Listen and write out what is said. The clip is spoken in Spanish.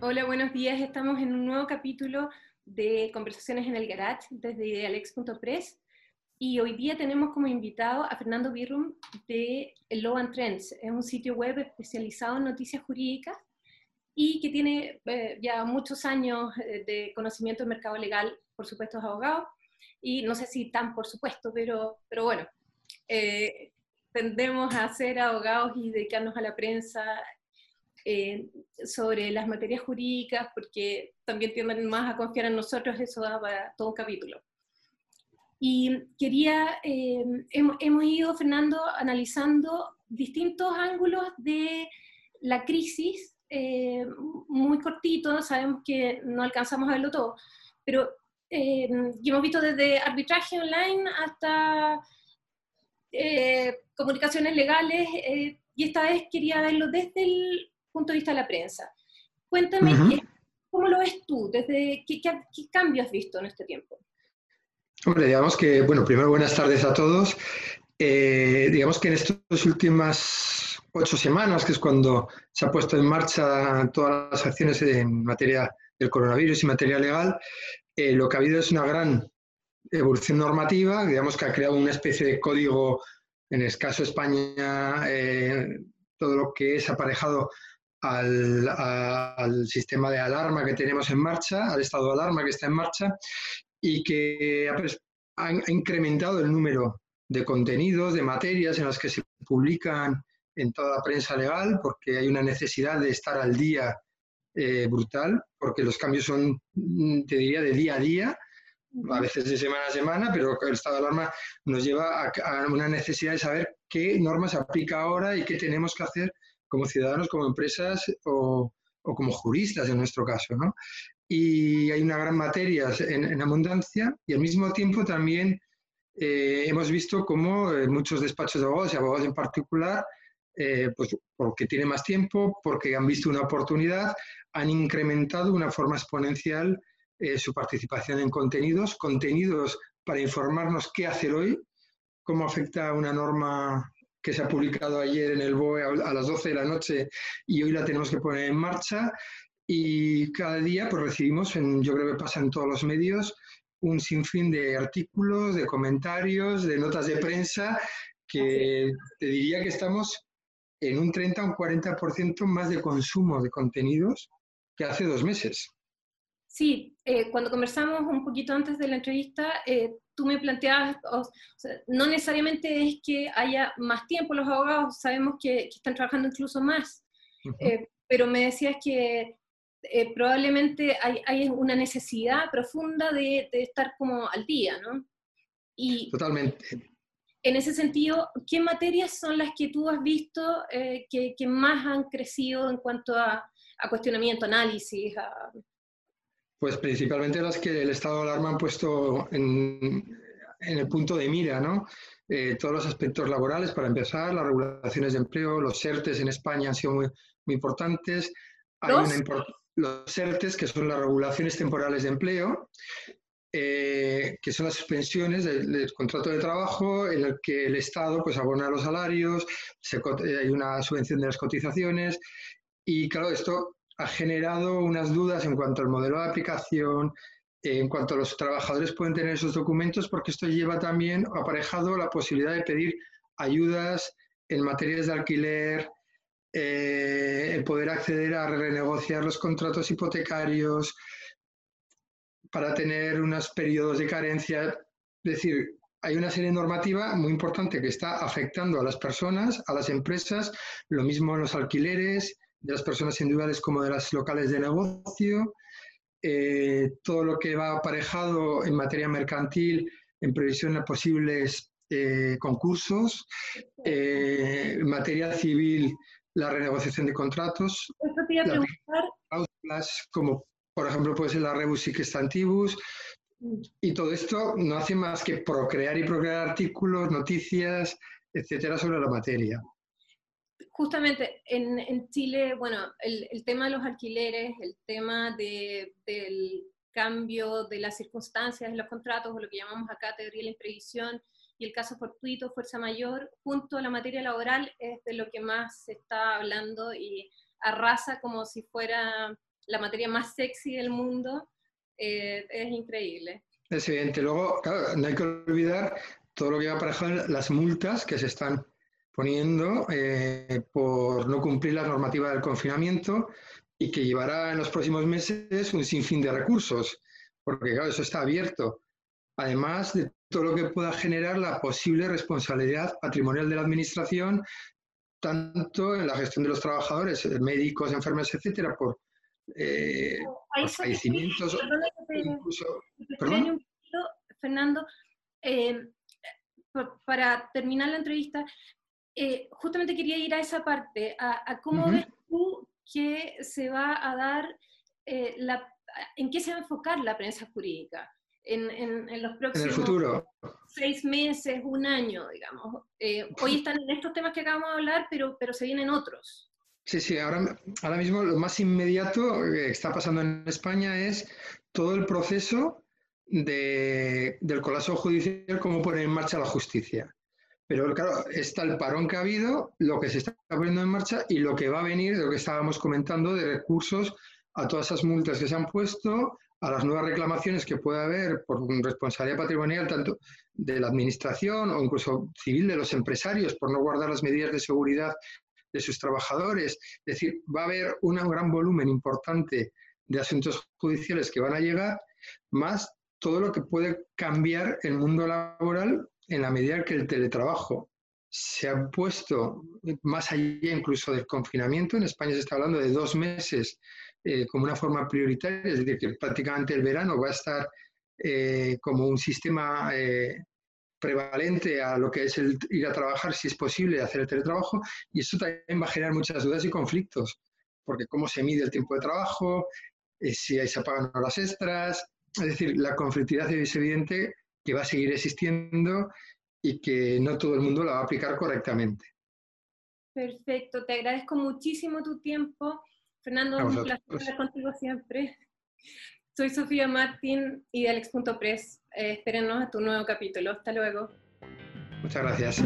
Hola, buenos días. Estamos en un nuevo capítulo de Conversaciones en el Garage desde idealex.press y hoy día tenemos como invitado a Fernando Birrum de Law and Trends. Es un sitio web especializado en noticias jurídicas y que tiene eh, ya muchos años eh, de conocimiento del mercado legal, por supuesto es abogado, y no sé si tan por supuesto, pero, pero bueno, eh, tendemos a ser abogados y dedicarnos a la prensa sobre las materias jurídicas, porque también tienden más a confiar en nosotros, eso da para todo un capítulo. Y quería, hemos, hemos ido, Fernando, analizando distintos ángulos de la crisis eh, muy cortito, sabemos que no alcanzamos a verlo todo, pero eh, hemos visto desde arbitraje online hasta eh, comunicaciones legales, y esta vez quería verlo desde el punto de vista de la prensa. Cuéntame, ¿cómo lo ves tú? Desde, ¿qué, qué, qué cambio has visto en este tiempo? Hombre, digamos que, bueno, primero buenas tardes a todos. digamos que en estas últimas ocho semanas, que es cuando se ha puesto en marcha todas las acciones en materia del coronavirus y materia legal, eh, lo que ha habido es una gran evolución normativa, digamos que ha creado una especie de código, en el caso de España, eh, todo lo que es aparejado al, sistema de alarma que tenemos en marcha, al estado de alarma que está en marcha, y que ha incrementado el número de contenidos, de materias en las que se publican en toda la prensa legal porque hay una necesidad de estar al día eh, brutal, porque los cambios son, mm, te diría, de día a día, a veces de semana a semana, pero el estado de alarma nos lleva a, una necesidad de saber qué normas se aplica ahora y qué tenemos que hacer como ciudadanos, como empresas o, o como juristas en nuestro caso. ¿no? Y hay una gran materia en, en abundancia y al mismo tiempo también eh, hemos visto cómo eh, muchos despachos de abogados y abogados en particular eh, pues porque tiene más tiempo, porque han visto una oportunidad, han incrementado de una forma exponencial eh, su participación en contenidos, contenidos para informarnos qué hacer hoy, cómo afecta una norma que se ha publicado ayer en el BOE a las 12 de la noche y hoy la tenemos que poner en marcha. Y cada día pues recibimos, en, yo creo que pasa en todos los medios, un sinfín de artículos, de comentarios, de notas de prensa, que te diría que estamos en un 30 o un 40% más de consumo de contenidos que hace dos meses. Sí, eh, cuando conversamos un poquito antes de la entrevista, eh, tú me planteabas, no necesariamente es que haya más tiempo los abogados, sabemos que, están trabajando incluso más, eh, pero me decías que probablemente hay, hay, una necesidad profunda de, de, estar como al día, ¿no? Y, Totalmente en ese sentido, ¿qué materias son las que tú has visto eh, que, más han crecido en cuanto a, cuestionamiento, análisis? Pues principalmente las que el estado de alarma han puesto en, el punto de mira, ¿no? Eh, todos los aspectos laborales, para empezar, las regulaciones de empleo, los ERTES en España han sido muy, muy importantes. Hay ¿Los? los ERTES, que son las regulaciones temporales de empleo, eh, que son las suspensiones del, contrato de trabajo en el que el Estado pues, abona los salarios, eh, hay una subvención de las cotizaciones y claro, esto ha generado unas dudas en cuanto al modelo de aplicación, en cuanto a los trabajadores pueden tener esos documentos, porque esto lleva también aparejado la posibilidad de pedir ayudas en materias de alquiler, eh, poder acceder a renegociar los contratos hipotecarios, para tener unos periodos de carencia. Es decir, hay una serie normativa muy importante que está afectando a las personas, a las empresas, lo mismo en los alquileres, de las personas individuales como de las locales de negocio, eh, todo lo que va aparejado en materia mercantil en previsión de posibles eh, concursos, eh, en materia civil la renegociación de contratos, cláusulas como por ejemplo, puede ser la rebus sic stantibus, y todo esto no hace más que procrear y procrear artículos, noticias, etcétera, sobre la materia. Justamente en, Chile, bueno, el, tema de los alquileres, el tema del cambio de las circunstancias en los contratos, o lo que llamamos acá teoría de la imprevisión, y el caso fortuito, fuerza mayor, junto a la materia laboral, es de lo que más se está hablando y arrasa como si fuera la materia más sexy del mundo. Eh, es increíble. Es evidente. Luego, claro, no hay que olvidar todo lo que va aparejado las multas que se están poniendo eh, por no cumplir la normativa del confinamiento y que llevará en los próximos meses un sinfín de recursos, porque claro, eso está abierto. Además de todo lo que pueda generar la posible responsabilidad patrimonial de la Administración, tanto en la gestión de los trabajadores, médicos, enfermeros, etcétera, por eh, fallecimientos. Fernando, eh, para terminar la entrevista, eh, justamente quería ir a esa parte, a, cómo ves tú que se va a dar, eh, la, en qué se va a enfocar la prensa jurídica en, en, los próximos futuro. seis meses, un año, digamos. Eh, hoy están en estos temas que acabamos de hablar, pero, pero se vienen otros. Sí, sí, ahora, ahora mismo lo más inmediato que está pasando en España es todo el proceso de, del colapso judicial, cómo poner en marcha la justicia. Pero claro, está el parón que ha habido, lo que se está poniendo en marcha y lo que va a venir, lo que estábamos comentando, de recursos a todas esas multas que se han puesto, a las nuevas reclamaciones que puede haber por responsabilidad patrimonial, tanto de la administración o incluso civil de los empresarios, por no guardar las medidas de seguridad de sus trabajadores. Es decir, va a haber un gran volumen importante de asuntos judiciales que van a llegar, más todo lo que puede cambiar el mundo laboral en la medida que el teletrabajo se ha puesto más allá incluso del confinamiento, en España se está hablando de dos meses eh, como una forma prioritaria, es decir, que prácticamente el verano va a estar eh, como un sistema eh, prevalente a lo que es el ir a trabajar, si es posible, hacer el teletrabajo, y eso también va a generar muchas dudas y conflictos, porque cómo se mide el tiempo de trabajo, si ahí se pagan horas extras, es decir, la conflictividad es evidente que va a seguir existiendo y que no todo el mundo la va a aplicar correctamente. Perfecto, te agradezco muchísimo tu tiempo. Fernando, un placer estar contigo siempre. Soy Sofía Martín y de Alex.press. Eh, espérenos a tu nuevo capítulo. Hasta luego. Muchas gracias.